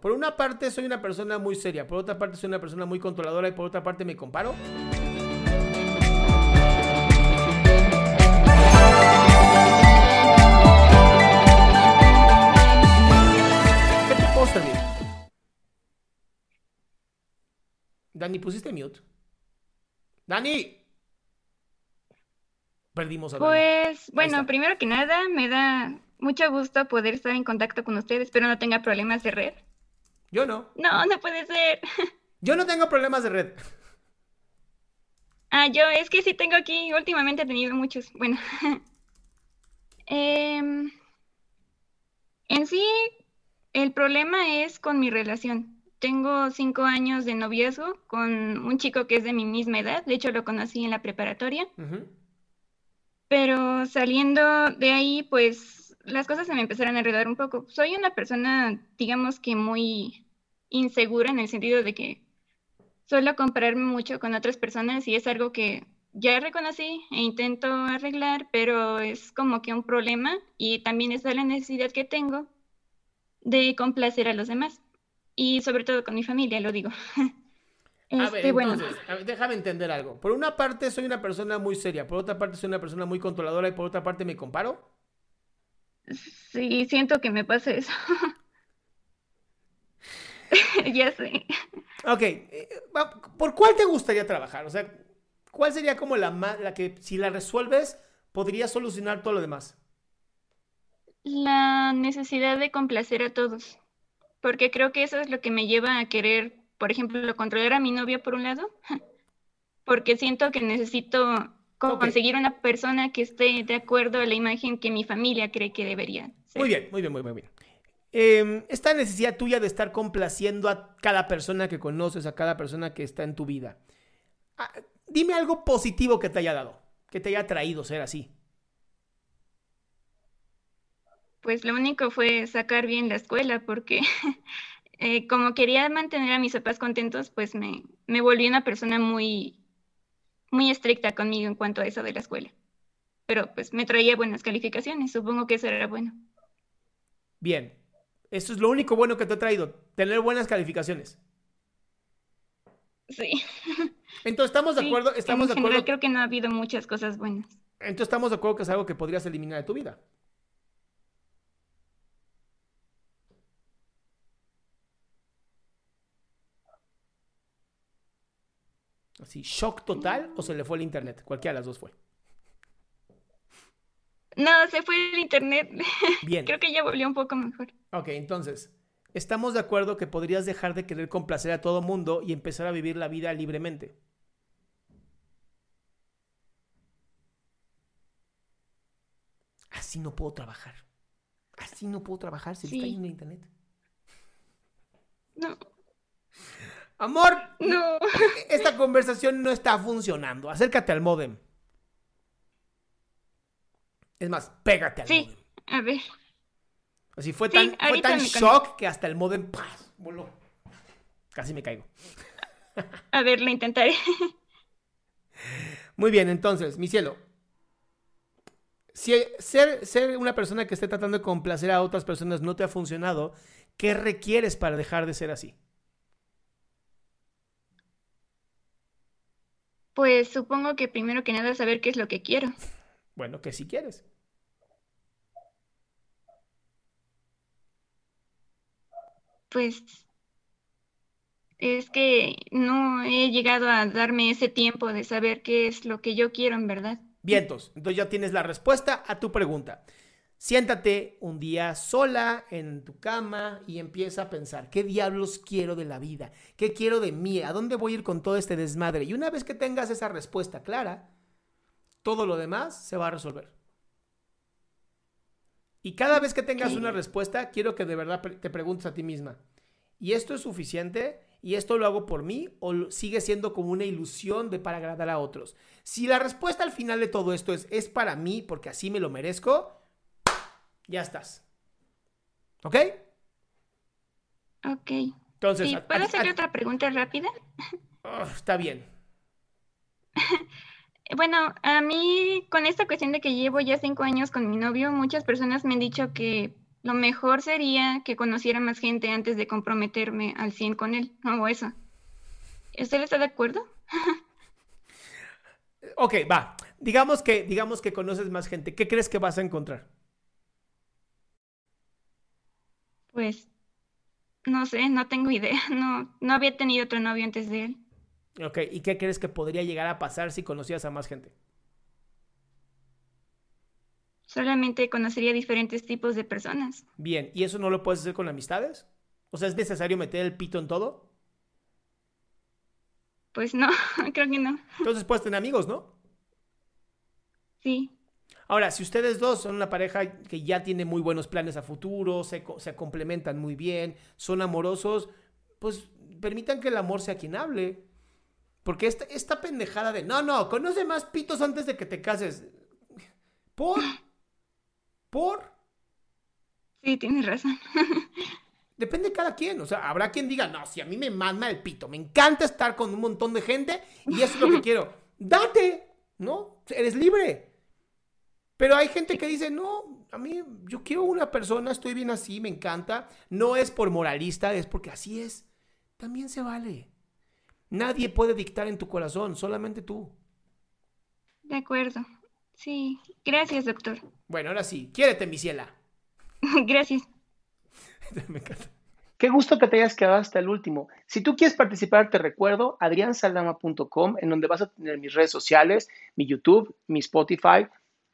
Por una parte soy una persona muy seria, por otra parte soy una persona muy controladora y por otra parte me comparo. ¿Qué te puedo servir? Dani, ¿pusiste mute? ¡Dani! Perdimos a Dani. Pues, bueno, primero que nada, me da mucho gusto poder estar en contacto con ustedes. Espero no tenga problemas de red. Yo no. No, no puede ser. Yo no tengo problemas de red. Ah, yo es que sí tengo aquí, últimamente he tenido muchos. Bueno. Em, en sí, el problema es con mi relación. Tengo cinco años de noviazgo con un chico que es de mi misma edad. De hecho, lo conocí en la preparatoria. Pero saliendo de ahí, pues las cosas se me empezaron a enredar un poco. Soy una persona, digamos que muy insegura en el sentido de que suelo compararme mucho con otras personas y es algo que ya reconocí e intento arreglar, pero es como que un problema y también es la necesidad que tengo de complacer a los demás y sobre todo con mi familia, lo digo. A ver, Este, bueno. a ver, déjame entender algo. Por una parte soy una persona muy seria, por otra parte soy una persona muy controladora y por otra parte me comparo. Sí, siento que me pasa eso. Ya sé. Ok, eh, ¿por cuál te gustaría trabajar? O sea, ¿cuál sería como la, la que si la resuelves podría solucionar todo lo demás? La necesidad de complacer a todos, porque creo que eso es lo que me lleva a querer, por ejemplo, controlar a mi novia por un lado, porque siento que necesito Conseguir una persona que esté de acuerdo a la imagen que mi familia cree que debería ser. Muy bien, muy bien, muy bien, muy bien. Eh, esta necesidad tuya de estar complaciendo a cada persona que conoces, a cada persona que está en tu vida. Ah, dime algo positivo que te haya dado, que te haya traído ser así. Pues lo único fue sacar bien la escuela, porque eh, como quería mantener a mis papás contentos, pues me, me volví una persona muy, muy estricta conmigo en cuanto a eso de la escuela. Pero pues me traía buenas calificaciones, supongo que eso era bueno. Bien, eso es lo único bueno que te ha traído, tener buenas calificaciones. Sí. Entonces estamos de Sí, acuerdo, estamos en de general acuerdo. creo que no ha habido muchas cosas buenas. Entonces estamos de acuerdo que es algo que podrías eliminar de tu vida. Así, shock total o se le fue el internet. Cualquiera de las dos fue. No, se fue el internet. Bien. Creo que ya volvió un poco mejor. Ok, entonces, estamos de acuerdo que podrías dejar de querer complacer a todo mundo y empezar a vivir la vida libremente. Así no puedo trabajar. Así no puedo trabajar, se me está Sí. yendo el internet. No, Amor, no. esta conversación no está funcionando. Acércate al modem. Es más, pégate al Sí, modem. a ver. Así fue Sí, tan, fue tan shock que hasta el modem ¡paz! voló. Casi me caigo. A ver, lo intentaré. Muy bien, entonces, mi cielo. Si ser, ser una persona que esté tratando de complacer a otras personas no te ha funcionado, ¿qué requieres para dejar de ser así? Pues supongo que primero que nada saber qué es lo que quiero. Bueno, que si quieres. Pues es que no he llegado a darme ese tiempo de saber qué es lo que yo quiero en verdad. Vientos, entonces ya tienes la respuesta a tu pregunta. Siéntate un día sola en tu cama y empieza a pensar, ¿qué diablos quiero de la vida? ¿Qué quiero de mí? ¿A dónde voy a ir con todo este desmadre? Y una vez que tengas esa respuesta clara, todo lo demás se va a resolver. Y cada vez que tengas una respuesta, quiero que de verdad te preguntes a ti misma, ¿y esto es suficiente? ¿Y esto lo hago por mí o sigue siendo como una ilusión de para agradar a otros? Si la respuesta al final de todo esto es es para mí porque así me lo merezco, ya estás. ¿Ok? Ok. Entonces, ¿Puedo hacer otra pregunta rápida? Oh, está bien. bueno, a mí con esta cuestión de que llevo ya cinco años con mi novio, muchas personas me han dicho que lo mejor sería que conociera más gente antes de comprometerme al 100 con él, o eso. ¿Usted está de acuerdo? ok, va. Digamos que, digamos que conoces más gente. ¿Qué crees que vas a encontrar? Pues, no sé, no tengo idea. No, no había tenido otro novio antes de él. Ok, ¿y qué crees que podría llegar a pasar si conocías a más gente? solamente conocería diferentes tipos de personas. Bien, ¿y eso no lo puedes hacer con amistades? O sea, ¿es necesario meter el pito en todo? Pues no, creo que no. Entonces puedes tener amigos, ¿no? Sí. Ahora, si ustedes dos son una pareja que ya tiene muy buenos planes a futuro, se, se complementan muy bien, son amorosos, pues permitan que el amor sea quien hable. Porque esta, esta pendejada de, no, no, conoce más pitos antes de que te cases. ¿Por? ¿Por? Sí, tienes razón. Depende de cada quien. O sea, habrá quien diga, no, si a mí me manda el pito, me encanta estar con un montón de gente y eso es lo que quiero. Date, ¿no? Eres libre. Pero hay gente que dice, no, a mí yo quiero una persona, estoy bien así, me encanta. No es por moralista, es porque así es. También se vale. Nadie puede dictar en tu corazón, solamente tú. De acuerdo. Sí, gracias, doctor. Bueno, ahora sí, quiérete, mi ciela. gracias. Me encanta. Qué gusto que te hayas quedado hasta el último. Si tú quieres participar, te recuerdo adriansaldama.com, en donde vas a tener mis redes sociales, mi YouTube, mi Spotify,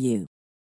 you.